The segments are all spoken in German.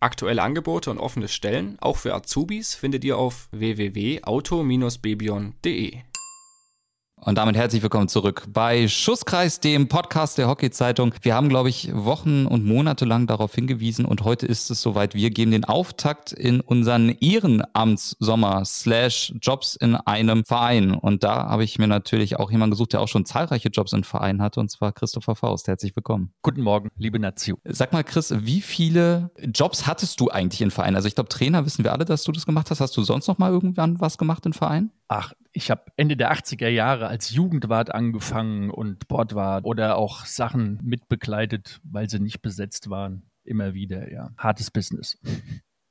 Aktuelle Angebote und offene Stellen, auch für Azubis, findet ihr auf www.auto-bebion.de. Und damit herzlich willkommen zurück bei Schusskreis, dem Podcast der Hockey-Zeitung. Wir haben, glaube ich, Wochen und Monate lang darauf hingewiesen und heute ist es soweit. Wir geben den Auftakt in unseren Ehrenamtssommer slash Jobs in einem Verein. Und da habe ich mir natürlich auch jemanden gesucht, der auch schon zahlreiche Jobs in Vereinen hatte, und zwar Christopher Faust. Herzlich willkommen. Guten Morgen, liebe Nazio. Sag mal, Chris, wie viele Jobs hattest du eigentlich in Vereinen? Also ich glaube, Trainer wissen wir alle, dass du das gemacht hast. Hast du sonst noch mal irgendwann was gemacht in Vereinen? Ach, ich habe Ende der 80er Jahre als Jugendwart angefangen und Sportwart oder auch Sachen mitbegleitet, weil sie nicht besetzt waren. Immer wieder, ja. Hartes Business.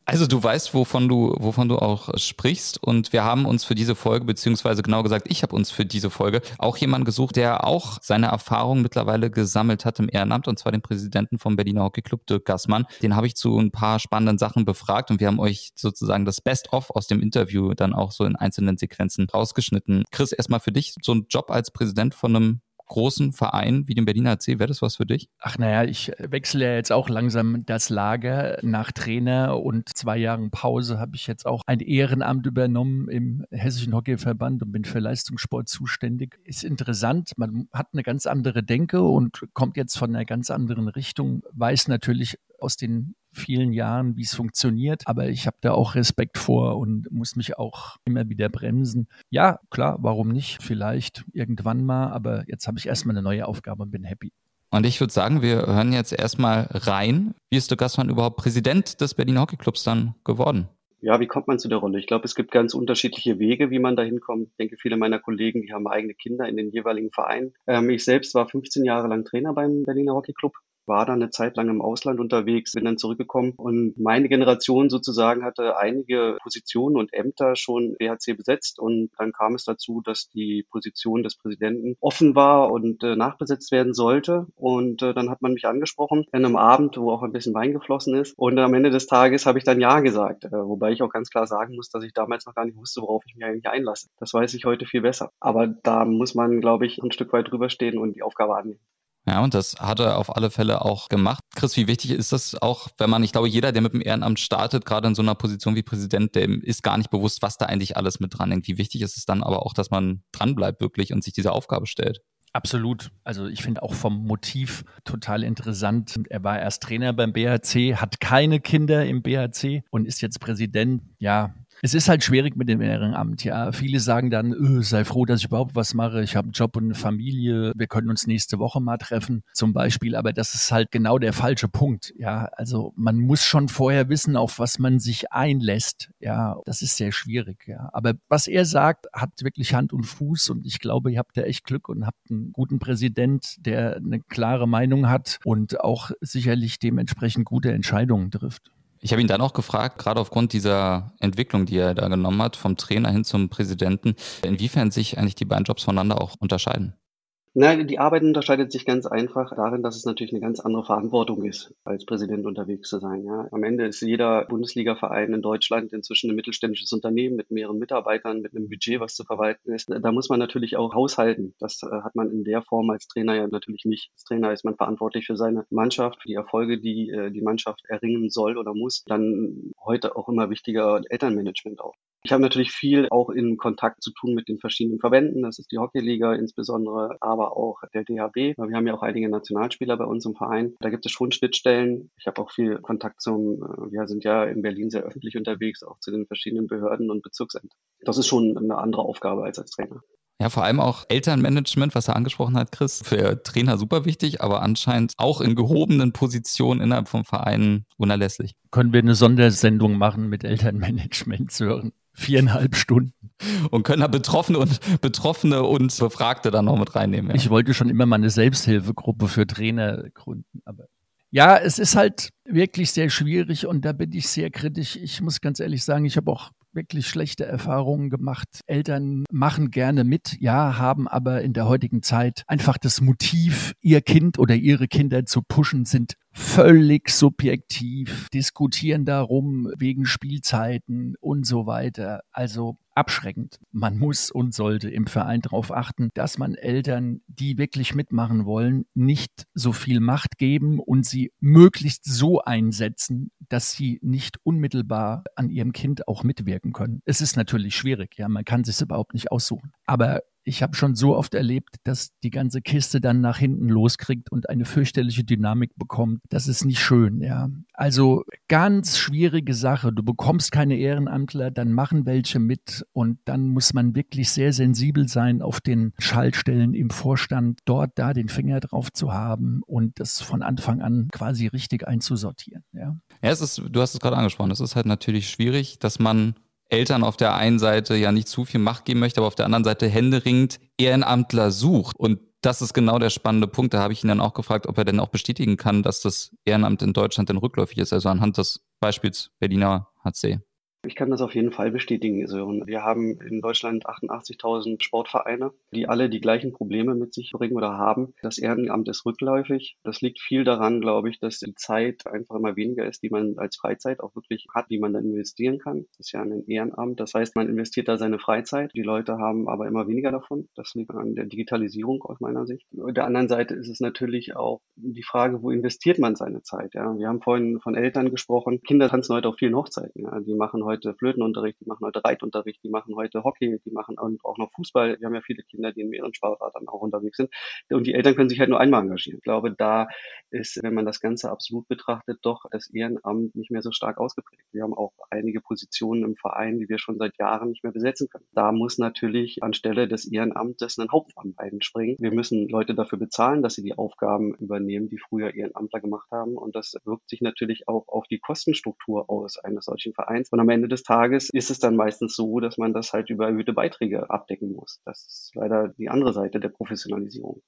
Also du weißt, wovon du, wovon du auch sprichst. Und wir haben uns für diese Folge, beziehungsweise genau gesagt, ich habe uns für diese Folge auch jemanden gesucht, der auch seine Erfahrungen mittlerweile gesammelt hat im Ehrenamt, und zwar den Präsidenten vom Berliner Hockey Club, Dirk Gassmann. Den habe ich zu ein paar spannenden Sachen befragt und wir haben euch sozusagen das Best-of aus dem Interview dann auch so in einzelnen Sequenzen rausgeschnitten. Chris, erstmal für dich, so ein Job als Präsident von einem großen Verein wie dem Berliner AC, wäre das was für dich? Ach naja, ich wechsle ja jetzt auch langsam das Lager. Nach Trainer und zwei Jahren Pause habe ich jetzt auch ein Ehrenamt übernommen im Hessischen Hockeyverband und bin für Leistungssport zuständig. Ist interessant, man hat eine ganz andere Denke und kommt jetzt von einer ganz anderen Richtung, weiß natürlich aus den vielen Jahren, wie es funktioniert. Aber ich habe da auch Respekt vor und muss mich auch immer wieder bremsen. Ja, klar, warum nicht? Vielleicht irgendwann mal, aber jetzt habe ich erstmal eine neue Aufgabe und bin happy. Und ich würde sagen, wir hören jetzt erstmal rein. Wie ist der Gassmann überhaupt Präsident des Berliner Hockeyclubs dann geworden? Ja, wie kommt man zu der Rolle? Ich glaube, es gibt ganz unterschiedliche Wege, wie man da hinkommt. Ich denke, viele meiner Kollegen, die haben eigene Kinder in den jeweiligen Vereinen. Ähm, ich selbst war 15 Jahre lang Trainer beim Berliner Hockeyclub war dann eine Zeit lang im Ausland unterwegs, bin dann zurückgekommen und meine Generation sozusagen hatte einige Positionen und Ämter schon BHC besetzt und dann kam es dazu, dass die Position des Präsidenten offen war und äh, nachbesetzt werden sollte und äh, dann hat man mich angesprochen an einem Abend, wo auch ein bisschen Wein geflossen ist und am Ende des Tages habe ich dann Ja gesagt, äh, wobei ich auch ganz klar sagen muss, dass ich damals noch gar nicht wusste, worauf ich mich eigentlich einlasse. Das weiß ich heute viel besser. Aber da muss man, glaube ich, ein Stück weit drüber stehen und die Aufgabe annehmen. Ja, und das hat er auf alle Fälle auch gemacht. Chris, wie wichtig ist das auch, wenn man, ich glaube, jeder, der mit dem Ehrenamt startet, gerade in so einer Position wie Präsident, dem ist gar nicht bewusst, was da eigentlich alles mit dran hängt. Wie wichtig ist es dann aber auch, dass man dranbleibt wirklich und sich diese Aufgabe stellt? Absolut. Also ich finde auch vom Motiv total interessant. Er war erst Trainer beim BHC, hat keine Kinder im BHC und ist jetzt Präsident. Ja, es ist halt schwierig mit dem Ehrenamt, ja. Viele sagen dann, öh, sei froh, dass ich überhaupt was mache. Ich habe einen Job und eine Familie. Wir können uns nächste Woche mal treffen, zum Beispiel. Aber das ist halt genau der falsche Punkt, ja. Also man muss schon vorher wissen, auf was man sich einlässt. Ja, das ist sehr schwierig, ja. Aber was er sagt, hat wirklich Hand und Fuß und ich glaube, ihr habt da echt Glück und habt einen guten Präsident, der eine klare Meinung hat und auch sicherlich dementsprechend gute Entscheidungen trifft. Ich habe ihn dann auch gefragt, gerade aufgrund dieser Entwicklung, die er da genommen hat, vom Trainer hin zum Präsidenten, inwiefern sich eigentlich die beiden Jobs voneinander auch unterscheiden. Nein, die Arbeit unterscheidet sich ganz einfach darin, dass es natürlich eine ganz andere Verantwortung ist, als Präsident unterwegs zu sein. Ja. Am Ende ist jeder Bundesliga-Verein in Deutschland inzwischen ein mittelständisches Unternehmen mit mehreren Mitarbeitern, mit einem Budget, was zu verwalten ist. Da muss man natürlich auch haushalten. Das äh, hat man in der Form als Trainer ja natürlich nicht. Als Trainer ist man verantwortlich für seine Mannschaft, für die Erfolge, die äh, die Mannschaft erringen soll oder muss. Dann heute auch immer wichtiger Elternmanagement auch. Ich habe natürlich viel auch in Kontakt zu tun mit den verschiedenen Verbänden. Das ist die Hockeyliga insbesondere, aber auch der DHB. Wir haben ja auch einige Nationalspieler bei uns im Verein. Da gibt es schon Schnittstellen. Ich habe auch viel Kontakt zum, äh, wir sind ja in Berlin sehr öffentlich unterwegs, auch zu den verschiedenen Behörden und Bezirksämtern. Das ist schon eine andere Aufgabe als als Trainer. Ja, vor allem auch Elternmanagement, was er angesprochen hat, Chris, für Trainer super wichtig, aber anscheinend auch in gehobenen Positionen innerhalb vom Verein unerlässlich. Können wir eine Sondersendung machen mit Elternmanagement, Sören? Viereinhalb Stunden. Und können da Betroffene und Betroffene und Befragte dann noch mit reinnehmen. Ja. Ich wollte schon immer mal eine Selbsthilfegruppe für Trainer gründen, aber ja, es ist halt wirklich sehr schwierig und da bin ich sehr kritisch. Ich muss ganz ehrlich sagen, ich habe auch wirklich schlechte Erfahrungen gemacht. Eltern machen gerne mit, ja, haben aber in der heutigen Zeit einfach das Motiv, ihr Kind oder ihre Kinder zu pushen, sind völlig subjektiv, diskutieren darum wegen Spielzeiten und so weiter. Also abschreckend. Man muss und sollte im Verein darauf achten, dass man Eltern, die wirklich mitmachen wollen, nicht so viel Macht geben und sie möglichst so einsetzen, dass sie nicht unmittelbar an ihrem Kind auch mitwirken können. Es ist natürlich schwierig, ja, man kann sich überhaupt nicht aussuchen. Aber ich habe schon so oft erlebt, dass die ganze Kiste dann nach hinten loskriegt und eine fürchterliche Dynamik bekommt. Das ist nicht schön, ja. Also ganz schwierige Sache. Du bekommst keine Ehrenamtler, dann machen welche mit und dann muss man wirklich sehr sensibel sein auf den Schaltstellen im Vorstand, dort da den Finger drauf zu haben und das von Anfang an quasi richtig einzusortieren, ja. Ja, es ist, du hast es gerade angesprochen, es ist halt natürlich schwierig, dass man Eltern auf der einen Seite ja nicht zu viel Macht geben möchte, aber auf der anderen Seite händeringend Ehrenamtler sucht. Und das ist genau der spannende Punkt. Da habe ich ihn dann auch gefragt, ob er denn auch bestätigen kann, dass das Ehrenamt in Deutschland denn rückläufig ist, also anhand des Beispiels Berliner HC. Ich kann das auf jeden Fall bestätigen, Sören. Wir haben in Deutschland 88.000 Sportvereine, die alle die gleichen Probleme mit sich bringen oder haben. Das Ehrenamt ist rückläufig. Das liegt viel daran, glaube ich, dass die Zeit einfach immer weniger ist, die man als Freizeit auch wirklich hat, die man dann investieren kann. Das ist ja ein Ehrenamt. Das heißt, man investiert da seine Freizeit. Die Leute haben aber immer weniger davon. Das liegt an der Digitalisierung aus meiner Sicht. Auf der anderen Seite ist es natürlich auch die Frage, wo investiert man seine Zeit? Ja, wir haben vorhin von Eltern gesprochen. Kinder tanzen heute auf vielen Hochzeiten. Ja, die machen heute heute Flötenunterricht, die machen heute Reitunterricht, die machen heute Hockey, die machen auch noch Fußball. Wir haben ja viele Kinder, die in mehreren Sportarten auch unterwegs sind. Und die Eltern können sich halt nur einmal engagieren. Ich glaube, da ist, wenn man das Ganze absolut betrachtet, doch das Ehrenamt nicht mehr so stark ausgeprägt. Wir haben auch einige Positionen im Verein, die wir schon seit Jahren nicht mehr besetzen können. Da muss natürlich anstelle des Ehrenamtes ein Hauptamt einspringen. Wir müssen Leute dafür bezahlen, dass sie die Aufgaben übernehmen, die früher Ehrenamtler gemacht haben. Und das wirkt sich natürlich auch auf die Kostenstruktur aus eines solchen Vereins. Und am Ende des Tages ist es dann meistens so, dass man das halt über erhöhte Beiträge abdecken muss. Das ist leider die andere Seite der Professionalisierung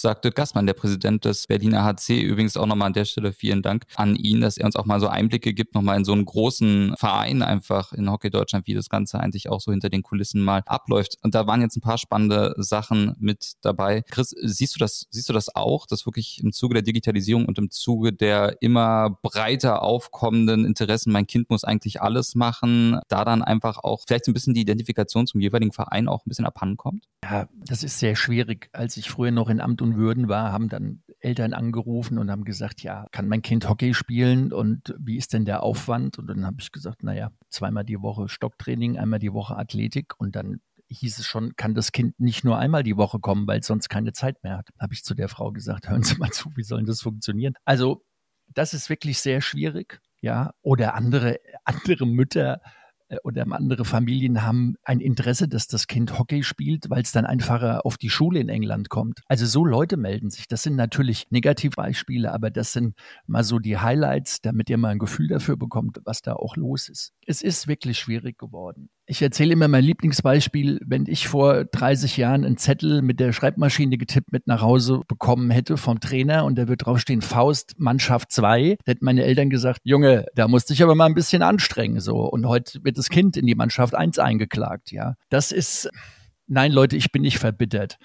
sagte Gassmann, der Präsident des Berliner HC. Übrigens auch nochmal an der Stelle vielen Dank an ihn, dass er uns auch mal so Einblicke gibt, nochmal in so einen großen Verein einfach in Hockey Deutschland, wie das Ganze eigentlich auch so hinter den Kulissen mal abläuft. Und da waren jetzt ein paar spannende Sachen mit dabei. Chris, siehst du das, siehst du das auch, dass wirklich im Zuge der Digitalisierung und im Zuge der immer breiter aufkommenden Interessen, mein Kind muss eigentlich alles machen, da dann einfach auch vielleicht so ein bisschen die Identifikation zum jeweiligen Verein auch ein bisschen abhanden kommt? Ja, das ist sehr schwierig. Als ich früher noch in Amt und Würden war, haben dann Eltern angerufen und haben gesagt, ja, kann mein Kind Hockey spielen und wie ist denn der Aufwand? Und dann habe ich gesagt, naja, zweimal die Woche Stocktraining, einmal die Woche Athletik und dann hieß es schon, kann das Kind nicht nur einmal die Woche kommen, weil es sonst keine Zeit mehr hat. Habe ich zu der Frau gesagt, hören Sie mal zu, wie soll das funktionieren? Also, das ist wirklich sehr schwierig, ja. Oder andere, andere Mütter oder andere Familien haben ein Interesse, dass das Kind Hockey spielt, weil es dann einfacher auf die Schule in England kommt. Also so Leute melden sich. Das sind natürlich Negativbeispiele, aber das sind mal so die Highlights, damit ihr mal ein Gefühl dafür bekommt, was da auch los ist. Es ist wirklich schwierig geworden. Ich erzähle immer mein Lieblingsbeispiel, wenn ich vor 30 Jahren einen Zettel mit der Schreibmaschine getippt mit nach Hause bekommen hätte vom Trainer und da wird draufstehen Faust Mannschaft 2, da hätten meine Eltern gesagt, Junge, da musste ich aber mal ein bisschen anstrengen so. Und heute wird das Kind in die Mannschaft 1 eingeklagt, ja. Das ist Nein, Leute, ich bin nicht verbittert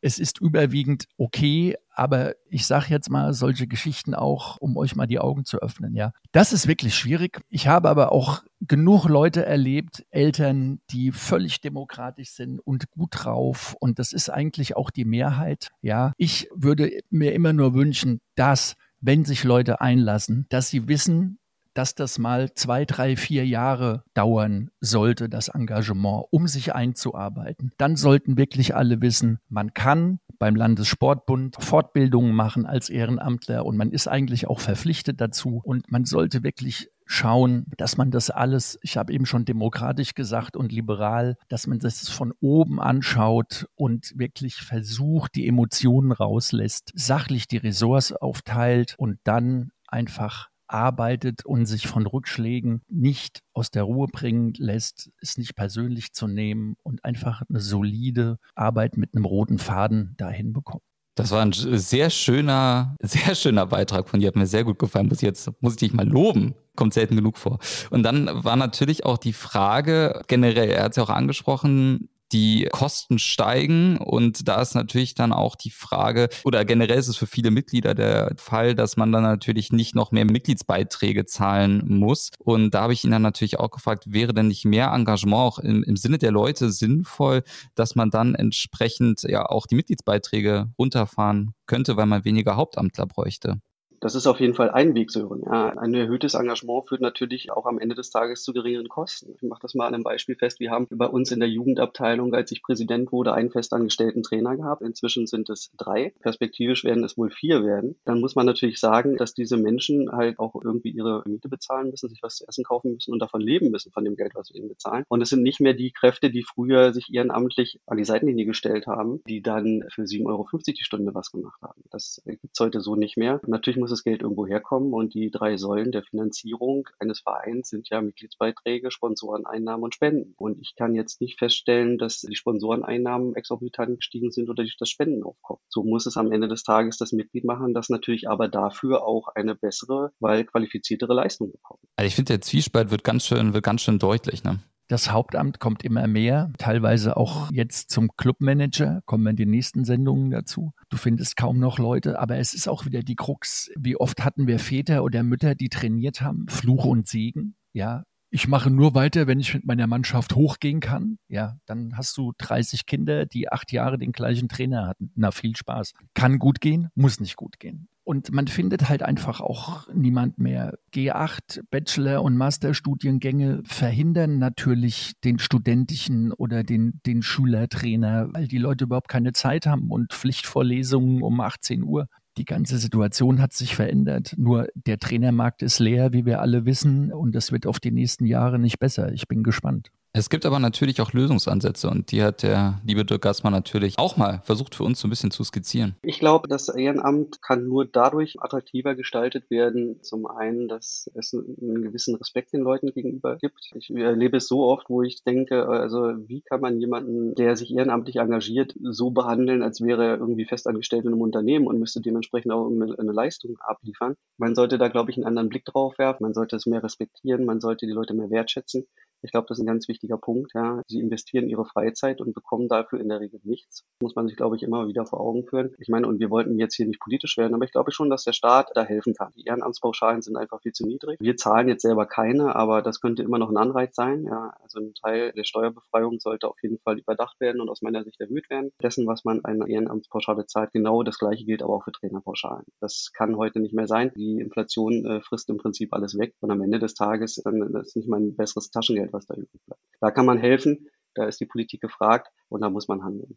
es ist überwiegend okay, aber ich sage jetzt mal solche Geschichten auch, um euch mal die Augen zu öffnen, ja. Das ist wirklich schwierig. Ich habe aber auch genug Leute erlebt, Eltern, die völlig demokratisch sind und gut drauf und das ist eigentlich auch die Mehrheit, ja. Ich würde mir immer nur wünschen, dass wenn sich Leute einlassen, dass sie wissen, dass das mal zwei, drei, vier Jahre dauern sollte, das Engagement, um sich einzuarbeiten. Dann sollten wirklich alle wissen, man kann beim Landessportbund Fortbildungen machen als Ehrenamtler und man ist eigentlich auch verpflichtet dazu und man sollte wirklich schauen, dass man das alles, ich habe eben schon demokratisch gesagt und liberal, dass man das von oben anschaut und wirklich versucht, die Emotionen rauslässt, sachlich die Ressorts aufteilt und dann einfach arbeitet und sich von Rückschlägen nicht aus der Ruhe bringen lässt, es nicht persönlich zu nehmen und einfach eine solide Arbeit mit einem roten Faden dahin bekommt. Das war ein sehr schöner, sehr schöner Beitrag von dir. Hat mir sehr gut gefallen. Ich jetzt, muss ich dich mal loben. kommt selten genug vor. Und dann war natürlich auch die Frage generell, er hat es ja auch angesprochen, die Kosten steigen und da ist natürlich dann auch die Frage, oder generell ist es für viele Mitglieder der Fall, dass man dann natürlich nicht noch mehr Mitgliedsbeiträge zahlen muss. Und da habe ich ihn dann natürlich auch gefragt, wäre denn nicht mehr Engagement auch im, im Sinne der Leute sinnvoll, dass man dann entsprechend ja auch die Mitgliedsbeiträge runterfahren könnte, weil man weniger Hauptamtler bräuchte? Das ist auf jeden Fall ein Weg, Sören. Ja, ein erhöhtes Engagement führt natürlich auch am Ende des Tages zu geringeren Kosten. Ich mache das mal an einem Beispiel fest. Wir haben bei uns in der Jugendabteilung, als ich Präsident wurde, einen festangestellten Trainer gehabt. Inzwischen sind es drei. Perspektivisch werden es wohl vier werden. Dann muss man natürlich sagen, dass diese Menschen halt auch irgendwie ihre Miete bezahlen müssen, sich was zu essen kaufen müssen und davon leben müssen, von dem Geld, was wir ihnen bezahlen. Und es sind nicht mehr die Kräfte, die früher sich ehrenamtlich an die Seitenlinie gestellt haben, die dann für 7,50 Euro die Stunde was gemacht haben. Das gibt es heute so nicht mehr. Natürlich muss das Geld irgendwo herkommen und die drei Säulen der Finanzierung eines Vereins sind ja Mitgliedsbeiträge, Sponsoreneinnahmen und Spenden. Und ich kann jetzt nicht feststellen, dass die Sponsoreneinnahmen exorbitant gestiegen sind oder durch das Spendenaufkommen. So muss es am Ende des Tages das Mitglied machen, das natürlich aber dafür auch eine bessere, weil qualifiziertere Leistung bekommt. Also ich finde, der Zwiespalt wird ganz schön, wird ganz schön deutlich, ne? Das Hauptamt kommt immer mehr, teilweise auch jetzt zum Clubmanager, kommen wir in den nächsten Sendungen dazu. Du findest kaum noch Leute, aber es ist auch wieder die Krux. Wie oft hatten wir Väter oder Mütter, die trainiert haben? Fluch und Segen. Ja, ich mache nur weiter, wenn ich mit meiner Mannschaft hochgehen kann. Ja, dann hast du 30 Kinder, die acht Jahre den gleichen Trainer hatten. Na, viel Spaß. Kann gut gehen, muss nicht gut gehen. Und man findet halt einfach auch niemand mehr. G8, Bachelor- und Masterstudiengänge verhindern natürlich den studentischen oder den, den Schülertrainer, weil die Leute überhaupt keine Zeit haben und Pflichtvorlesungen um 18 Uhr. Die ganze Situation hat sich verändert. Nur der Trainermarkt ist leer, wie wir alle wissen, und das wird auf die nächsten Jahre nicht besser. Ich bin gespannt. Es gibt aber natürlich auch Lösungsansätze und die hat der liebe Dirk Gassmann natürlich auch mal versucht für uns so ein bisschen zu skizzieren. Ich glaube, das Ehrenamt kann nur dadurch attraktiver gestaltet werden. Zum einen, dass es einen gewissen Respekt den Leuten gegenüber gibt. Ich erlebe es so oft, wo ich denke, also wie kann man jemanden, der sich ehrenamtlich engagiert, so behandeln, als wäre er irgendwie festangestellt in einem Unternehmen und müsste dementsprechend auch eine, eine Leistung abliefern. Man sollte da, glaube ich, einen anderen Blick drauf werfen. Man sollte es mehr respektieren. Man sollte die Leute mehr wertschätzen. Ich glaube, das ist ein ganz wichtiger Punkt. Ja. Sie investieren ihre Freizeit und bekommen dafür in der Regel nichts. Muss man sich, glaube ich, immer wieder vor Augen führen. Ich meine, und wir wollten jetzt hier nicht politisch werden, aber ich glaube schon, dass der Staat da helfen kann. Die Ehrenamtspauschalen sind einfach viel zu niedrig. Wir zahlen jetzt selber keine, aber das könnte immer noch ein Anreiz sein. Ja. Also ein Teil der Steuerbefreiung sollte auf jeden Fall überdacht werden und aus meiner Sicht erhöht werden. Dessen, was man eine Ehrenamtspauschale zahlt, genau das gleiche gilt aber auch für Trainerpauschalen. Das kann heute nicht mehr sein. Die Inflation äh, frisst im Prinzip alles weg und am Ende des Tages dann ist nicht mal ein besseres Taschengeld, was da übrig bleibt. Da kann man helfen, da ist die Politik gefragt und da muss man handeln.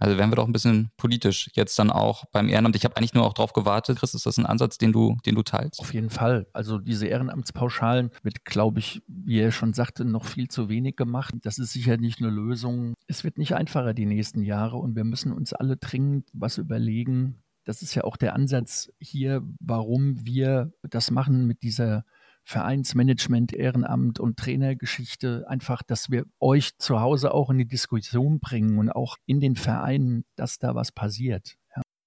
Also werden wir doch ein bisschen politisch jetzt dann auch beim Ehrenamt. Ich habe eigentlich nur auch darauf gewartet. Chris, ist das ein Ansatz, den du, den du teilst? Auf jeden Fall. Also diese Ehrenamtspauschalen wird, glaube ich, wie er schon sagte, noch viel zu wenig gemacht. Das ist sicher nicht eine Lösung. Es wird nicht einfacher die nächsten Jahre und wir müssen uns alle dringend was überlegen. Das ist ja auch der Ansatz hier, warum wir das machen mit dieser Vereinsmanagement, Ehrenamt und Trainergeschichte einfach, dass wir euch zu Hause auch in die Diskussion bringen und auch in den Vereinen, dass da was passiert.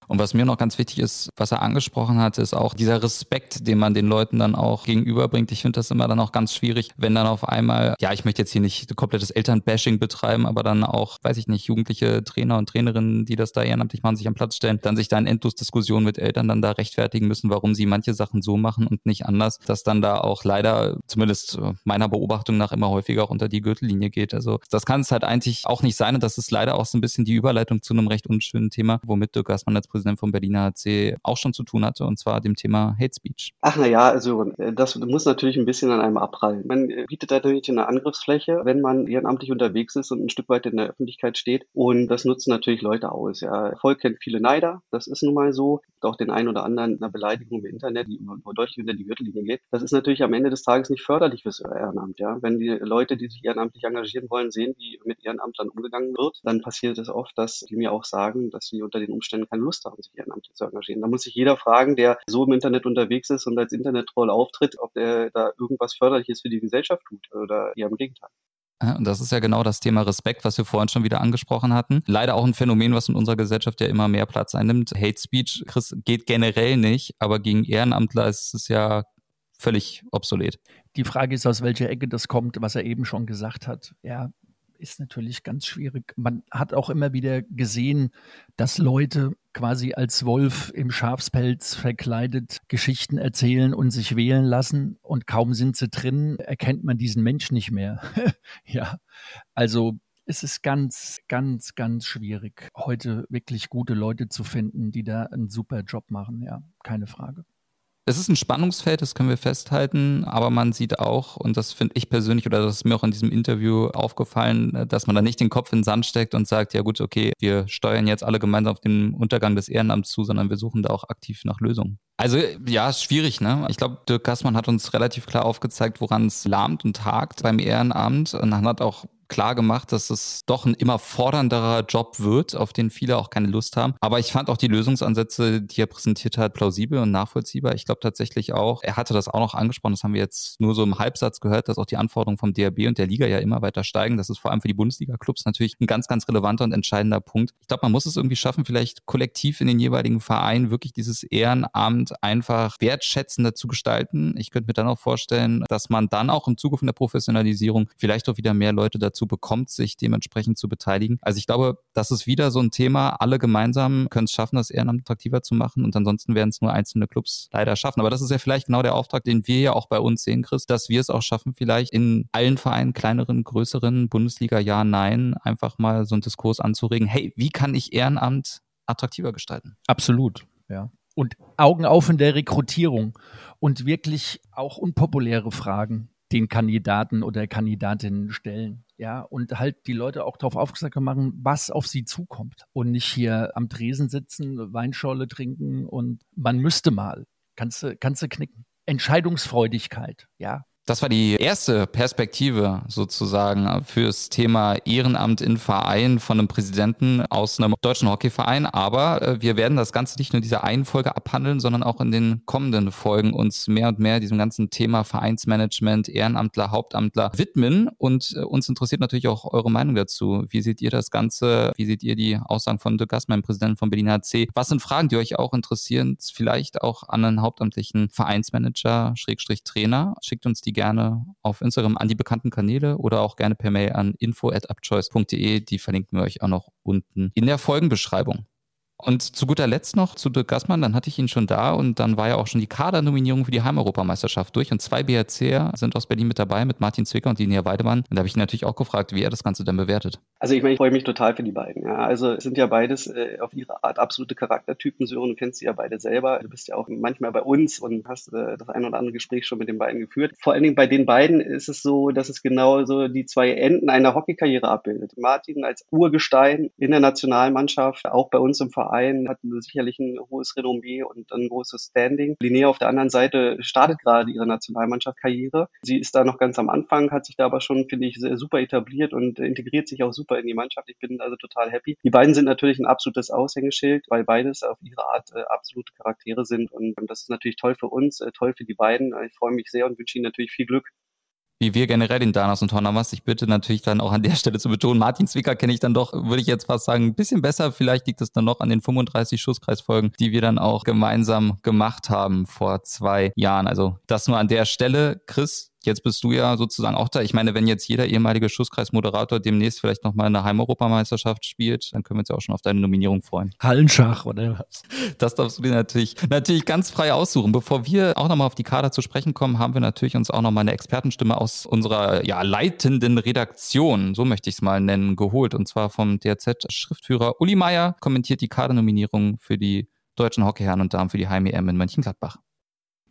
Und was mir noch ganz wichtig ist, was er angesprochen hat, ist auch dieser Respekt, den man den Leuten dann auch gegenüberbringt. Ich finde das immer dann auch ganz schwierig, wenn dann auf einmal, ja, ich möchte jetzt hier nicht komplettes Elternbashing betreiben, aber dann auch, weiß ich nicht, jugendliche Trainer und Trainerinnen, die das da ehrenamtlich machen, sich am Platz stellen, dann sich da in Endlosdiskussionen mit Eltern dann da rechtfertigen müssen, warum sie manche Sachen so machen und nicht anders, dass dann da auch leider, zumindest meiner Beobachtung nach, immer häufiger auch unter die Gürtellinie geht. Also das kann es halt eigentlich auch nicht sein und das ist leider auch so ein bisschen die Überleitung zu einem recht unschönen Thema, womit Dirk Gassmann als vom Berliner HC auch schon zu tun hatte, und zwar dem Thema Hate Speech. Ach naja, also das muss natürlich ein bisschen an einem abprallen. Man bietet natürlich eine Angriffsfläche, wenn man ehrenamtlich unterwegs ist und ein Stück weit in der Öffentlichkeit steht. Und das nutzen natürlich Leute aus. Ja. Volk kennt viele Neider, das ist nun mal so. Auch den einen oder anderen einer Beleidigung im Internet, die deutlich unter die Gürtellinie geht. Das ist natürlich am Ende des Tages nicht förderlich fürs Ehrenamt. Ja. Wenn die Leute, die sich ehrenamtlich engagieren wollen, sehen, wie mit Ehrenamtlern umgegangen wird, dann passiert es oft, dass die mir auch sagen, dass sie unter den Umständen keine Lust haben, sich ehrenamtlich Ehrenamt zu engagieren. Da muss sich jeder fragen, der so im Internet unterwegs ist und als Internet-Troll auftritt, ob der da irgendwas Förderliches für die Gesellschaft tut oder eher im Gegenteil. Und das ist ja genau das Thema Respekt, was wir vorhin schon wieder angesprochen hatten. Leider auch ein Phänomen, was in unserer Gesellschaft ja immer mehr Platz einnimmt. Hate Speech, Chris, geht generell nicht, aber gegen Ehrenamtler ist es ja völlig obsolet. Die Frage ist, aus welcher Ecke das kommt, was er eben schon gesagt hat. Ja, ist natürlich ganz schwierig. Man hat auch immer wieder gesehen, dass Leute quasi als Wolf im Schafspelz verkleidet Geschichten erzählen und sich wählen lassen und kaum sind sie drin, erkennt man diesen Mensch nicht mehr. ja, also es ist ganz, ganz, ganz schwierig, heute wirklich gute Leute zu finden, die da einen super Job machen. Ja, keine Frage. Es ist ein Spannungsfeld, das können wir festhalten, aber man sieht auch, und das finde ich persönlich oder das ist mir auch in diesem Interview aufgefallen, dass man da nicht den Kopf in den Sand steckt und sagt, ja gut, okay, wir steuern jetzt alle gemeinsam auf den Untergang des Ehrenamts zu, sondern wir suchen da auch aktiv nach Lösungen. Also ja, ist schwierig, ne? Ich glaube, Dirk Gassmann hat uns relativ klar aufgezeigt, woran es lahmt und tagt beim Ehrenamt und hat auch klar gemacht, dass es doch ein immer fordernderer Job wird, auf den viele auch keine Lust haben. Aber ich fand auch die Lösungsansätze, die er präsentiert hat, plausibel und nachvollziehbar. Ich glaube tatsächlich auch, er hatte das auch noch angesprochen, das haben wir jetzt nur so im Halbsatz gehört, dass auch die Anforderungen vom DRB und der Liga ja immer weiter steigen. Das ist vor allem für die Bundesliga-Clubs natürlich ein ganz, ganz relevanter und entscheidender Punkt. Ich glaube, man muss es irgendwie schaffen, vielleicht kollektiv in den jeweiligen Vereinen wirklich dieses Ehrenamt einfach wertschätzender zu gestalten. Ich könnte mir dann auch vorstellen, dass man dann auch im Zuge von der Professionalisierung vielleicht auch wieder mehr Leute dazu dazu bekommt, sich dementsprechend zu beteiligen. Also ich glaube, das ist wieder so ein Thema. Alle gemeinsam können es schaffen, das Ehrenamt attraktiver zu machen und ansonsten werden es nur einzelne Clubs leider schaffen. Aber das ist ja vielleicht genau der Auftrag, den wir ja auch bei uns sehen, Chris, dass wir es auch schaffen, vielleicht in allen Vereinen, kleineren, größeren, Bundesliga, ja, nein, einfach mal so einen Diskurs anzuregen. Hey, wie kann ich Ehrenamt attraktiver gestalten? Absolut, ja und Augen auf in der Rekrutierung und wirklich auch unpopuläre Fragen den Kandidaten oder Kandidatinnen stellen. Ja, und halt die Leute auch darauf aufmerksam machen, was auf sie zukommt. Und nicht hier am Tresen sitzen, Weinschorle trinken und man müsste mal. Kannst du, kannst du knicken. Entscheidungsfreudigkeit, ja. Das war die erste Perspektive sozusagen fürs Thema Ehrenamt in Verein von einem Präsidenten aus einem deutschen Hockeyverein. Aber äh, wir werden das Ganze nicht nur in dieser einen Folge abhandeln, sondern auch in den kommenden Folgen uns mehr und mehr diesem ganzen Thema Vereinsmanagement, Ehrenamtler, Hauptamtler widmen. Und äh, uns interessiert natürlich auch eure Meinung dazu. Wie seht ihr das Ganze? Wie seht ihr die Aussagen von Dirk Gassmann, Präsidenten von Berlin HC? Was sind Fragen, die euch auch interessieren? Vielleicht auch an einen hauptamtlichen Vereinsmanager, Schrägstrich Trainer. Schickt uns die gerne auf Instagram an die bekannten Kanäle oder auch gerne per Mail an info@upchoice.de. Die verlinken wir euch auch noch unten in der Folgenbeschreibung. Und zu guter Letzt noch zu Dirk Gassmann, dann hatte ich ihn schon da und dann war ja auch schon die Kadernominierung für die Heimeuropameisterschaft durch und zwei BRCer sind aus Berlin mit dabei, mit Martin Zwicker und Linia Weidemann. Und da habe ich ihn natürlich auch gefragt, wie er das Ganze denn bewertet. Also ich meine, ich freue mich total für die beiden. Ja. Also es sind ja beides äh, auf ihre Art absolute Charaktertypen. Sören, du kennst sie ja beide selber. Du bist ja auch manchmal bei uns und hast äh, das ein oder andere Gespräch schon mit den beiden geführt. Vor allen Dingen bei den beiden ist es so, dass es genau so die zwei Enden einer Hockeykarriere abbildet. Martin als Urgestein in der Nationalmannschaft, auch bei uns im Verein, hat sicherlich ein hohes Renommee und ein großes Standing. Linnea auf der anderen Seite startet gerade ihre Nationalmannschaftskarriere. Sie ist da noch ganz am Anfang, hat sich da aber schon, finde ich, super etabliert und integriert sich auch super in die Mannschaft. Ich bin also total happy. Die beiden sind natürlich ein absolutes Aushängeschild, weil beides auf ihre Art äh, absolute Charaktere sind und das ist natürlich toll für uns, äh, toll für die beiden. Ich freue mich sehr und wünsche ihnen natürlich viel Glück wie wir generell in Danas und Tornamas. Ich bitte natürlich dann auch an der Stelle zu betonen, Martin Zwicker kenne ich dann doch, würde ich jetzt fast sagen, ein bisschen besser. Vielleicht liegt es dann noch an den 35 Schusskreisfolgen, die wir dann auch gemeinsam gemacht haben vor zwei Jahren. Also das nur an der Stelle. Chris, Jetzt bist du ja sozusagen auch da. Ich meine, wenn jetzt jeder ehemalige Schusskreismoderator demnächst vielleicht nochmal eine Heimeuropameisterschaft spielt, dann können wir uns ja auch schon auf deine Nominierung freuen. Hallenschach oder was? Das darfst du dir natürlich, natürlich ganz frei aussuchen. Bevor wir auch nochmal auf die Kader zu sprechen kommen, haben wir natürlich uns auch nochmal eine Expertenstimme aus unserer ja, leitenden Redaktion, so möchte ich es mal nennen, geholt. Und zwar vom DRZ-Schriftführer Uli Meier kommentiert die Kadernominierung für die deutschen Hockeyherren und Damen für die Heim-EM in Mönchengladbach.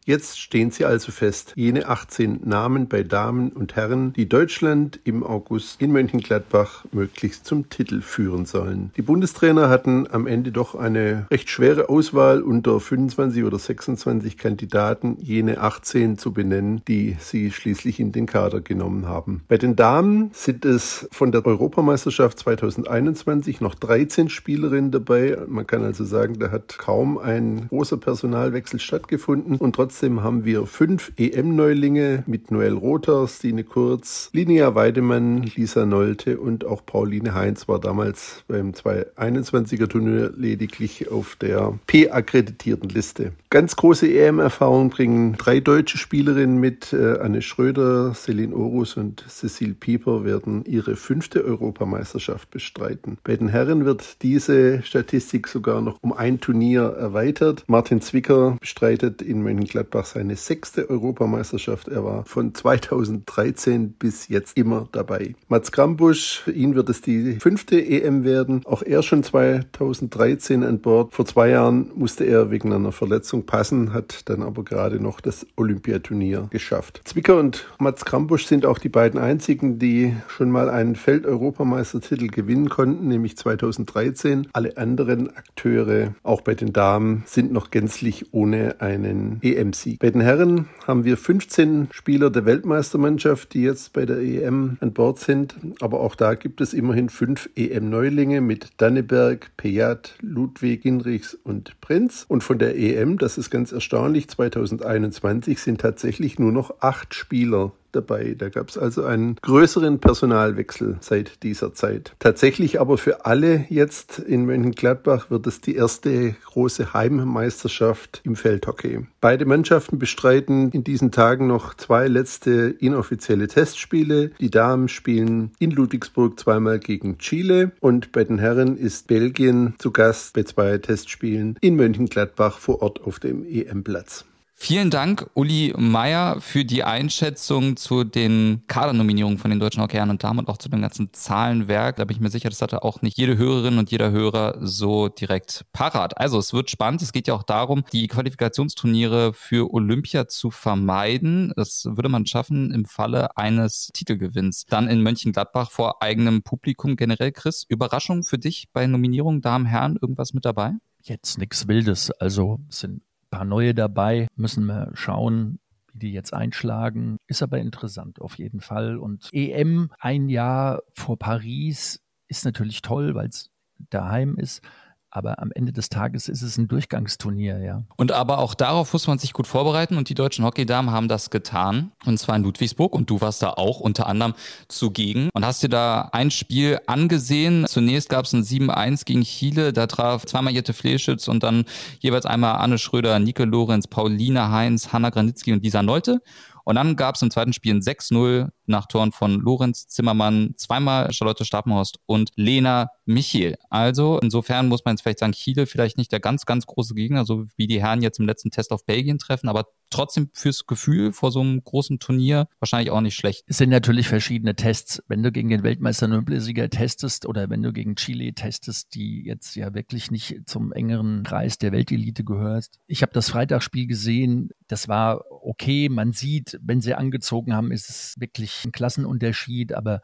Jetzt stehen sie also fest, jene 18 Namen bei Damen und Herren, die Deutschland im August in Mönchengladbach möglichst zum Titel führen sollen. Die Bundestrainer hatten am Ende doch eine recht schwere Auswahl unter 25 oder 26 Kandidaten, jene 18 zu benennen, die sie schließlich in den Kader genommen haben. Bei den Damen sind es von der Europameisterschaft 2021 noch 13 Spielerinnen dabei. Man kann also sagen, da hat kaum ein großer Personalwechsel stattgefunden und trotzdem trotzdem haben wir fünf EM-Neulinge mit Noel Rother, Stine Kurz, Linia Weidemann, Lisa Nolte und auch Pauline Heinz war damals beim 221er Turnier lediglich auf der P-akkreditierten Liste. Ganz große EM-Erfahrung bringen drei deutsche Spielerinnen mit. Äh, Anne Schröder, Celine Orus und Cecile Pieper werden ihre fünfte Europameisterschaft bestreiten. Bei den Herren wird diese Statistik sogar noch um ein Turnier erweitert. Martin Zwicker bestreitet in Mönchengladbach seine sechste Europameisterschaft. Er war von 2013 bis jetzt immer dabei. Mats Krambusch, für ihn wird es die fünfte EM werden. Auch er schon 2013 an Bord. Vor zwei Jahren musste er wegen einer Verletzung passen, hat dann aber gerade noch das Olympiaturnier geschafft. Zwicker und Mats Krambusch sind auch die beiden einzigen, die schon mal einen Feld-Europameistertitel gewinnen konnten, nämlich 2013. Alle anderen Akteure, auch bei den Damen, sind noch gänzlich ohne einen EM-Sieg. Bei den Herren haben wir 15 Spieler der Weltmeistermannschaft, die jetzt bei der EM an Bord sind. Aber auch da gibt es immerhin fünf EM-Neulinge mit Danneberg, Pejat, Ludwig, Hinrichs und Prinz. Und von der EM, das ist ganz erstaunlich, 2021 sind tatsächlich nur noch acht Spieler dabei. Da gab es also einen größeren Personalwechsel seit dieser Zeit. Tatsächlich aber für alle jetzt in Mönchengladbach wird es die erste große Heimmeisterschaft im Feldhockey. Beide Mannschaften bestreiten in diesen Tagen noch zwei letzte inoffizielle Testspiele. Die Damen spielen in Ludwigsburg zweimal gegen Chile und bei den Herren ist Belgien zu Gast bei zwei Testspielen in Mönchengladbach vor Ort auf dem EM-Platz. Vielen Dank, Uli Meier, für die Einschätzung zu den Kadernominierungen von den deutschen Hockeyern und Damen und auch zu dem ganzen Zahlenwerk. Da bin ich mir sicher, das hatte auch nicht jede Hörerin und jeder Hörer so direkt parat. Also es wird spannend. Es geht ja auch darum, die Qualifikationsturniere für Olympia zu vermeiden. Das würde man schaffen im Falle eines Titelgewinns. Dann in Mönchengladbach vor eigenem Publikum generell. Chris, Überraschung für dich bei Nominierungen Damen, Herren, irgendwas mit dabei? Jetzt nichts Wildes. Also sind paar neue dabei, müssen wir schauen, wie die jetzt einschlagen. Ist aber interessant auf jeden Fall. Und EM ein Jahr vor Paris ist natürlich toll, weil es daheim ist. Aber am Ende des Tages ist es ein Durchgangsturnier, ja. Und aber auch darauf muss man sich gut vorbereiten und die deutschen Hockeydamen haben das getan. Und zwar in Ludwigsburg und du warst da auch unter anderem zugegen und hast dir da ein Spiel angesehen. Zunächst gab es ein 7-1 gegen Chile, da traf zweimal Jette Fleschütz und dann jeweils einmal Anne Schröder, Nike Lorenz, Pauline Heinz, Hanna Granitzky und Lisa Nolte. Und dann gab es im zweiten Spiel ein 6-0 nach Toren von Lorenz Zimmermann, zweimal Charlotte Stapenhorst und Lena Michiel. Also insofern muss man jetzt vielleicht sagen, Chile vielleicht nicht der ganz, ganz große Gegner, so wie die Herren jetzt im letzten Test auf Belgien treffen, aber trotzdem fürs Gefühl vor so einem großen Turnier wahrscheinlich auch nicht schlecht. Es sind natürlich verschiedene Tests. Wenn du gegen den Weltmeister Olympiasieger testest oder wenn du gegen Chile testest, die jetzt ja wirklich nicht zum engeren Kreis der Weltelite gehörst. Ich habe das Freitagsspiel gesehen, das war okay. Man sieht, wenn sie angezogen haben, ist es wirklich ein Klassenunterschied, aber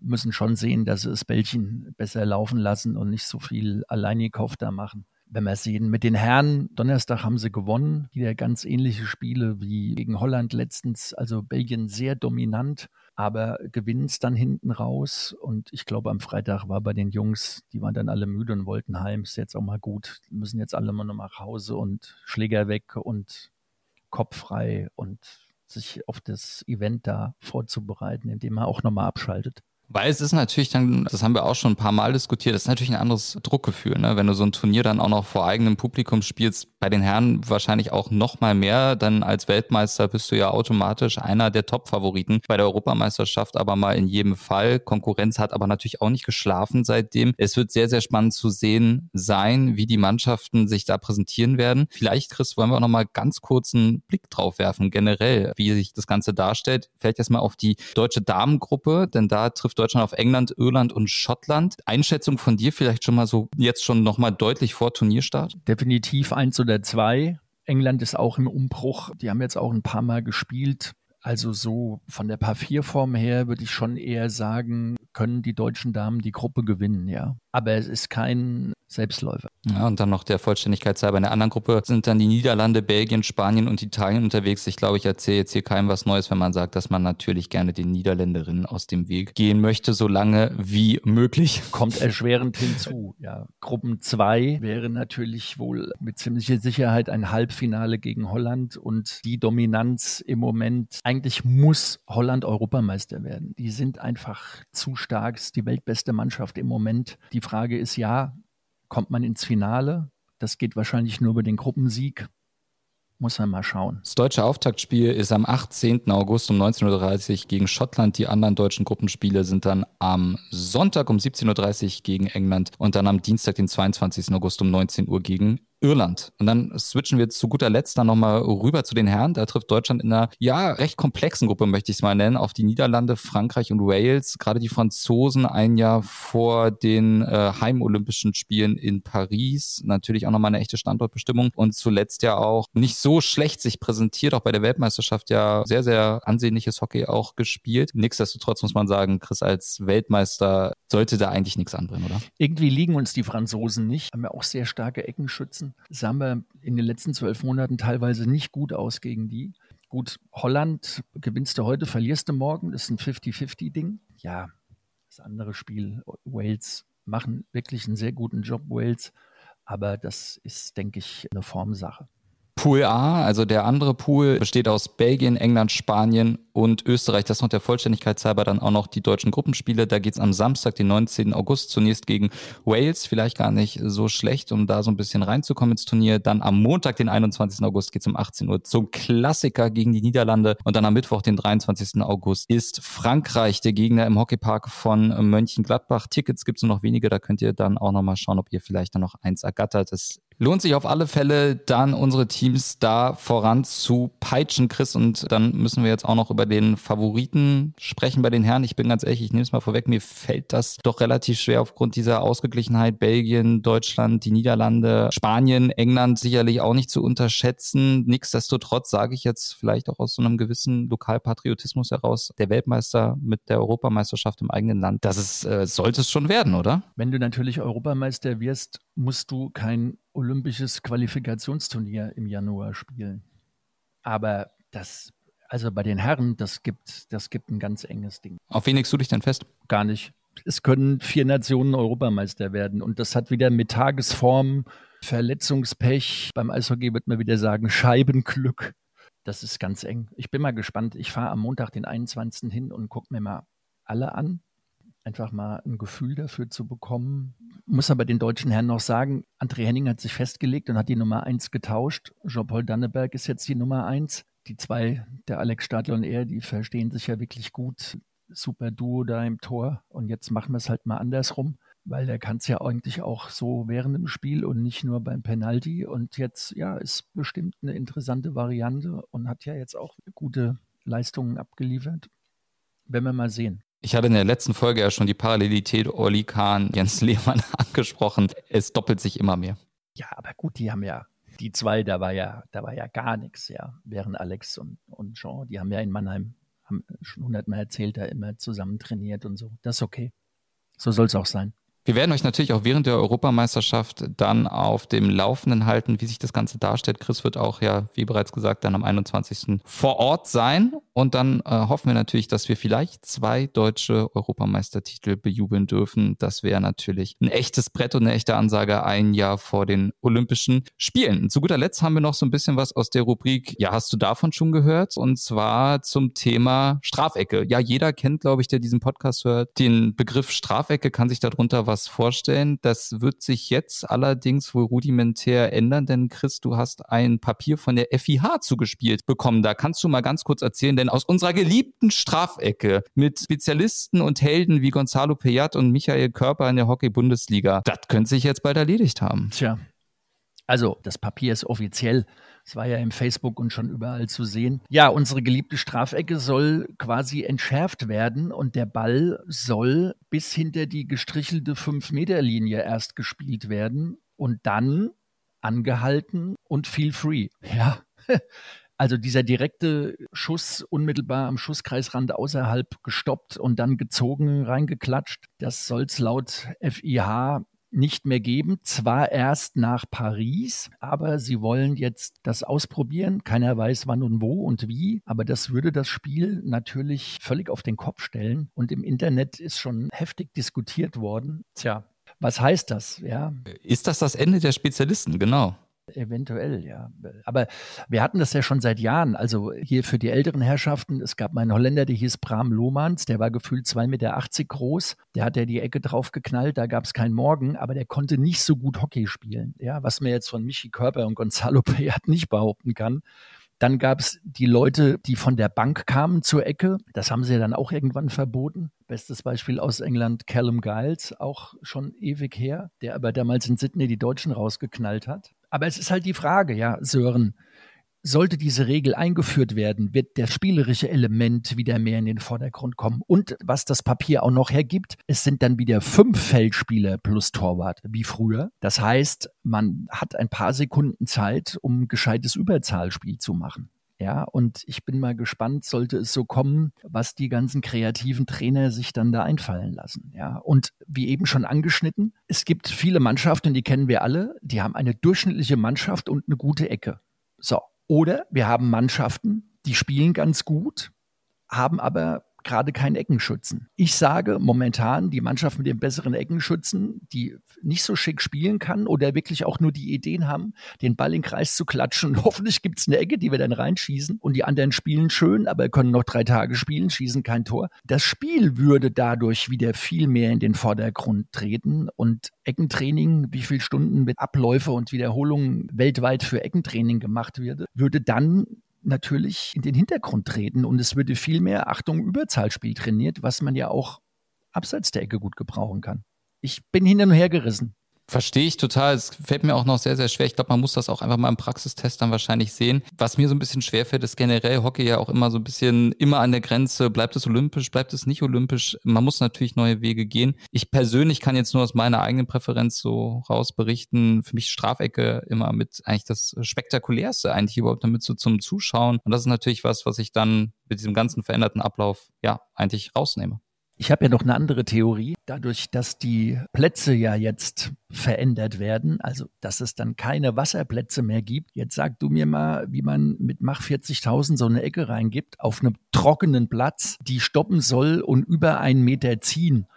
müssen schon sehen, dass sie das Bällchen besser laufen lassen und nicht so viel Alleinikauf da machen. Wenn wir sehen, mit den Herren, Donnerstag haben sie gewonnen, wieder ganz ähnliche Spiele wie gegen Holland letztens, also Belgien sehr dominant, aber gewinnen es dann hinten raus. Und ich glaube, am Freitag war bei den Jungs, die waren dann alle müde und wollten heim, ist jetzt auch mal gut, müssen jetzt alle mal nach Hause und Schläger weg und Kopf frei und sich auf das Event da vorzubereiten, indem man auch nochmal abschaltet. Weil es ist natürlich dann, das haben wir auch schon ein paar Mal diskutiert, das ist natürlich ein anderes Druckgefühl, ne? wenn du so ein Turnier dann auch noch vor eigenem Publikum spielst. Bei den Herren wahrscheinlich auch noch mal mehr, dann als Weltmeister bist du ja automatisch einer der Top-Favoriten. Bei der Europameisterschaft aber mal in jedem Fall. Konkurrenz hat aber natürlich auch nicht geschlafen seitdem. Es wird sehr, sehr spannend zu sehen sein, wie die Mannschaften sich da präsentieren werden. Vielleicht, Chris, wollen wir auch noch mal ganz kurz einen Blick drauf werfen, generell, wie sich das Ganze darstellt. Vielleicht erstmal auf die deutsche Damengruppe, denn da trifft Deutschland auf England, Irland und Schottland. Einschätzung von dir vielleicht schon mal so jetzt schon nochmal deutlich vor Turnierstart? Definitiv eins oder zwei. England ist auch im Umbruch. Die haben jetzt auch ein paar Mal gespielt. Also so von der Papierform her würde ich schon eher sagen, können die deutschen Damen die Gruppe gewinnen, ja. Aber es ist kein Selbstläufer. Ja, und dann noch der Vollständigkeit halber. In der anderen Gruppe sind dann die Niederlande, Belgien, Spanien und Italien unterwegs. Ich glaube, ich erzähle jetzt hier keinem was Neues, wenn man sagt, dass man natürlich gerne den Niederländerinnen aus dem Weg gehen möchte, so lange wie möglich. Kommt erschwerend hinzu. Ja, Gruppen 2 wäre natürlich wohl mit ziemlicher Sicherheit ein Halbfinale gegen Holland und die Dominanz im Moment. Eigentlich muss Holland Europameister werden. Die sind einfach zu stark. Ist die weltbeste Mannschaft im Moment. Die Frage ist ja, kommt man ins Finale. Das geht wahrscheinlich nur über den Gruppensieg. Muss man mal schauen. Das deutsche Auftaktspiel ist am 18. August um 19.30 Uhr gegen Schottland. Die anderen deutschen Gruppenspiele sind dann am Sonntag um 17.30 Uhr gegen England und dann am Dienstag, den 22. August um 19 Uhr gegen Irland. Und dann switchen wir zu guter Letzt dann nochmal rüber zu den Herren. Da trifft Deutschland in einer, ja, recht komplexen Gruppe, möchte ich es mal nennen, auf die Niederlande, Frankreich und Wales. Gerade die Franzosen ein Jahr vor den äh, Heimolympischen Spielen in Paris. Natürlich auch nochmal eine echte Standortbestimmung. Und zuletzt ja auch nicht so schlecht sich präsentiert, auch bei der Weltmeisterschaft ja sehr, sehr ansehnliches Hockey auch gespielt. Nichtsdestotrotz muss man sagen, Chris als Weltmeister sollte da eigentlich nichts anbringen, oder? Irgendwie liegen uns die Franzosen nicht. Haben ja auch sehr starke Eckenschützen lassen. Sahen wir in den letzten zwölf Monaten teilweise nicht gut aus gegen die. Gut, Holland gewinnst du heute, verlierst du morgen. Das ist ein 50-50-Ding. Ja, das andere Spiel, Wales, machen wirklich einen sehr guten Job, Wales. Aber das ist, denke ich, eine Formsache. Pool A, also der andere Pool, besteht aus Belgien, England, Spanien und Österreich. Das noch der Vollständigkeit halber dann auch noch die deutschen Gruppenspiele. Da geht's am Samstag, den 19. August, zunächst gegen Wales. Vielleicht gar nicht so schlecht, um da so ein bisschen reinzukommen ins Turnier. Dann am Montag, den 21. August, geht's um 18 Uhr zum Klassiker gegen die Niederlande. Und dann am Mittwoch, den 23. August, ist Frankreich der Gegner im Hockeypark von Mönchengladbach. Tickets gibt's nur noch wenige. Da könnt ihr dann auch nochmal schauen, ob ihr vielleicht dann noch eins ergattert. Es lohnt sich auf alle Fälle, dann unsere Teams da voran zu peitschen, Chris. Und dann müssen wir jetzt auch noch über den Favoriten sprechen bei den Herren. Ich bin ganz ehrlich, ich nehme es mal vorweg, mir fällt das doch relativ schwer aufgrund dieser Ausgeglichenheit. Belgien, Deutschland, die Niederlande, Spanien, England sicherlich auch nicht zu unterschätzen. Nichtsdestotrotz sage ich jetzt vielleicht auch aus so einem gewissen Lokalpatriotismus heraus, der Weltmeister mit der Europameisterschaft im eigenen Land, das ist, äh, sollte es schon werden, oder? Wenn du natürlich Europameister wirst, musst du kein olympisches Qualifikationsturnier im Januar spielen. Aber das also bei den Herren, das gibt, das gibt ein ganz enges Ding. Auf wen legst du dich denn fest? Gar nicht. Es können vier Nationen Europameister werden und das hat wieder mit Tagesform, Verletzungspech. Beim Eishockey wird man wieder sagen Scheibenglück. Das ist ganz eng. Ich bin mal gespannt. Ich fahre am Montag, den 21. hin und gucke mir mal alle an. Einfach mal ein Gefühl dafür zu bekommen. Muss aber den deutschen Herren noch sagen, André Henning hat sich festgelegt und hat die Nummer 1 getauscht. Jean-Paul Danneberg ist jetzt die Nummer 1 die zwei, der Alex Stadler und er, die verstehen sich ja wirklich gut. Super Duo da im Tor. Und jetzt machen wir es halt mal andersrum, weil der kann es ja eigentlich auch so während dem Spiel und nicht nur beim Penalty. Und jetzt, ja, ist bestimmt eine interessante Variante und hat ja jetzt auch gute Leistungen abgeliefert. Werden wir mal sehen. Ich hatte in der letzten Folge ja schon die Parallelität Oli Kahn, Jens Lehmann angesprochen. Es doppelt sich immer mehr. Ja, aber gut, die haben ja die zwei, da war ja, da war ja gar nichts, ja. Während Alex und, und Jean, die haben ja in Mannheim, haben schon hundertmal erzählt, da immer zusammen trainiert und so. Das ist okay. So soll es auch sein. Wir werden euch natürlich auch während der Europameisterschaft dann auf dem Laufenden halten, wie sich das Ganze darstellt. Chris wird auch ja, wie bereits gesagt, dann am 21. vor Ort sein. Und dann äh, hoffen wir natürlich, dass wir vielleicht zwei deutsche Europameistertitel bejubeln dürfen. Das wäre natürlich ein echtes Brett und eine echte Ansage ein Jahr vor den Olympischen Spielen. Zu guter Letzt haben wir noch so ein bisschen was aus der Rubrik, ja, hast du davon schon gehört? Und zwar zum Thema Strafecke. Ja, jeder kennt, glaube ich, der diesen Podcast hört, den Begriff Strafecke, kann sich darunter was vorstellen. Das wird sich jetzt allerdings wohl rudimentär ändern, denn Chris, du hast ein Papier von der FIH zugespielt bekommen. Da kannst du mal ganz kurz erzählen, denn aus unserer geliebten Strafecke mit Spezialisten und Helden wie Gonzalo Peyat und Michael Körper in der Hockey-Bundesliga, das könnte sich jetzt bald erledigt haben. Tja, also das Papier ist offiziell es war ja im Facebook und schon überall zu sehen. Ja, unsere geliebte Strafecke soll quasi entschärft werden und der Ball soll bis hinter die gestrichelte 5-Meter-Linie erst gespielt werden und dann angehalten und feel free. Ja. Also dieser direkte Schuss unmittelbar am Schusskreisrand außerhalb gestoppt und dann gezogen, reingeklatscht, das soll es laut FIH nicht mehr geben. Zwar erst nach Paris, aber sie wollen jetzt das ausprobieren. Keiner weiß wann und wo und wie, aber das würde das Spiel natürlich völlig auf den Kopf stellen. Und im Internet ist schon heftig diskutiert worden. Tja, was heißt das? Ja. Ist das das Ende der Spezialisten? Genau. Eventuell, ja. Aber wir hatten das ja schon seit Jahren. Also hier für die älteren Herrschaften, es gab einen Holländer, der hieß Bram Lohmans, der war gefühlt 2,80 Meter groß. Der hat ja die Ecke drauf geknallt, da gab es keinen Morgen, aber der konnte nicht so gut Hockey spielen. Ja, was mir jetzt von Michi Körper und Gonzalo Payat nicht behaupten kann. Dann gab es die Leute, die von der Bank kamen zur Ecke. Das haben sie ja dann auch irgendwann verboten. Bestes Beispiel aus England, Callum Giles, auch schon ewig her, der aber damals in Sydney die Deutschen rausgeknallt hat. Aber es ist halt die Frage, ja, Sören, sollte diese Regel eingeführt werden, wird das spielerische Element wieder mehr in den Vordergrund kommen. Und was das Papier auch noch hergibt, es sind dann wieder fünf Feldspieler plus Torwart, wie früher. Das heißt, man hat ein paar Sekunden Zeit, um gescheites Überzahlspiel zu machen. Ja, und ich bin mal gespannt, sollte es so kommen, was die ganzen kreativen Trainer sich dann da einfallen lassen. Ja, und wie eben schon angeschnitten, es gibt viele Mannschaften, die kennen wir alle, die haben eine durchschnittliche Mannschaft und eine gute Ecke. So. Oder wir haben Mannschaften, die spielen ganz gut, haben aber gerade keinen Eckenschützen. Ich sage momentan, die Mannschaft mit dem besseren Eckenschützen, die nicht so schick spielen kann oder wirklich auch nur die Ideen haben, den Ball in den Kreis zu klatschen. Hoffentlich gibt es eine Ecke, die wir dann reinschießen. Und die anderen spielen schön, aber können noch drei Tage spielen, schießen kein Tor. Das Spiel würde dadurch wieder viel mehr in den Vordergrund treten. Und Eckentraining, wie viele Stunden mit Abläufe und Wiederholungen weltweit für Eckentraining gemacht würde, würde dann natürlich in den Hintergrund treten und es würde viel mehr, Achtung, Überzahlspiel trainiert, was man ja auch abseits der Ecke gut gebrauchen kann. Ich bin hin und her gerissen. Verstehe ich total. Es fällt mir auch noch sehr, sehr schwer. Ich glaube, man muss das auch einfach mal im Praxistest dann wahrscheinlich sehen. Was mir so ein bisschen schwer fällt, ist generell Hockey ja auch immer so ein bisschen immer an der Grenze. Bleibt es olympisch, bleibt es nicht olympisch? Man muss natürlich neue Wege gehen. Ich persönlich kann jetzt nur aus meiner eigenen Präferenz so raus berichten. Für mich Strafecke immer mit eigentlich das spektakulärste eigentlich überhaupt damit so zum Zuschauen. Und das ist natürlich was, was ich dann mit diesem ganzen veränderten Ablauf ja eigentlich rausnehme. Ich habe ja noch eine andere Theorie. Dadurch, dass die Plätze ja jetzt verändert werden, also dass es dann keine Wasserplätze mehr gibt. Jetzt sag du mir mal, wie man mit Mach 40.000 so eine Ecke reingibt auf einem trockenen Platz, die stoppen soll und über einen Meter ziehen.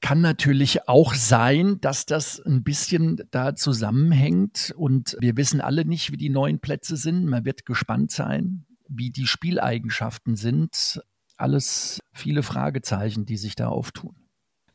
Kann natürlich auch sein, dass das ein bisschen da zusammenhängt und wir wissen alle nicht, wie die neuen Plätze sind. Man wird gespannt sein, wie die Spieleigenschaften sind alles viele Fragezeichen, die sich da auftun.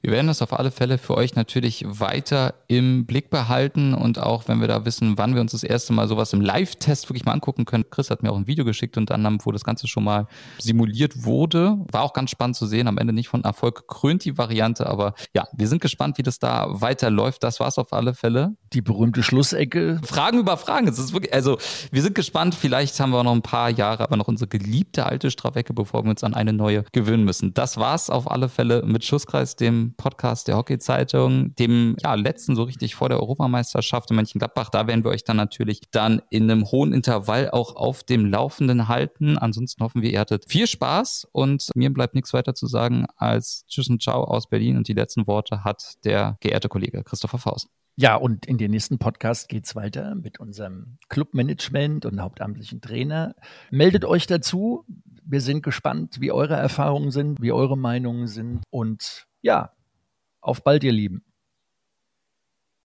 Wir werden das auf alle Fälle für euch natürlich weiter im Blick behalten und auch wenn wir da wissen, wann wir uns das erste Mal sowas im Live-Test wirklich mal angucken können. Chris hat mir auch ein Video geschickt unter anderem, wo das Ganze schon mal simuliert wurde. War auch ganz spannend zu sehen. Am Ende nicht von Erfolg krönt die Variante, aber ja, wir sind gespannt, wie das da weiterläuft. Das war's auf alle Fälle. Die berühmte Schlussecke. Fragen über Fragen. Es ist wirklich, also wir sind gespannt. Vielleicht haben wir noch ein paar Jahre, aber noch unsere geliebte alte Strafecke, bevor wir uns an eine neue gewöhnen müssen. Das war's auf alle Fälle mit Schusskreis, Podcast der Hockey-Zeitung, dem ja, letzten so richtig vor der Europameisterschaft in Mönchengladbach. Da werden wir euch dann natürlich dann in einem hohen Intervall auch auf dem Laufenden halten. Ansonsten hoffen wir, ihr hattet viel Spaß und mir bleibt nichts weiter zu sagen als Tschüss und Ciao aus Berlin und die letzten Worte hat der geehrte Kollege Christopher Faust. Ja, und in den nächsten Podcast geht's weiter mit unserem Clubmanagement und hauptamtlichen Trainer. Meldet euch dazu. Wir sind gespannt, wie eure Erfahrungen sind, wie eure Meinungen sind. Und ja, auf bald, ihr Lieben.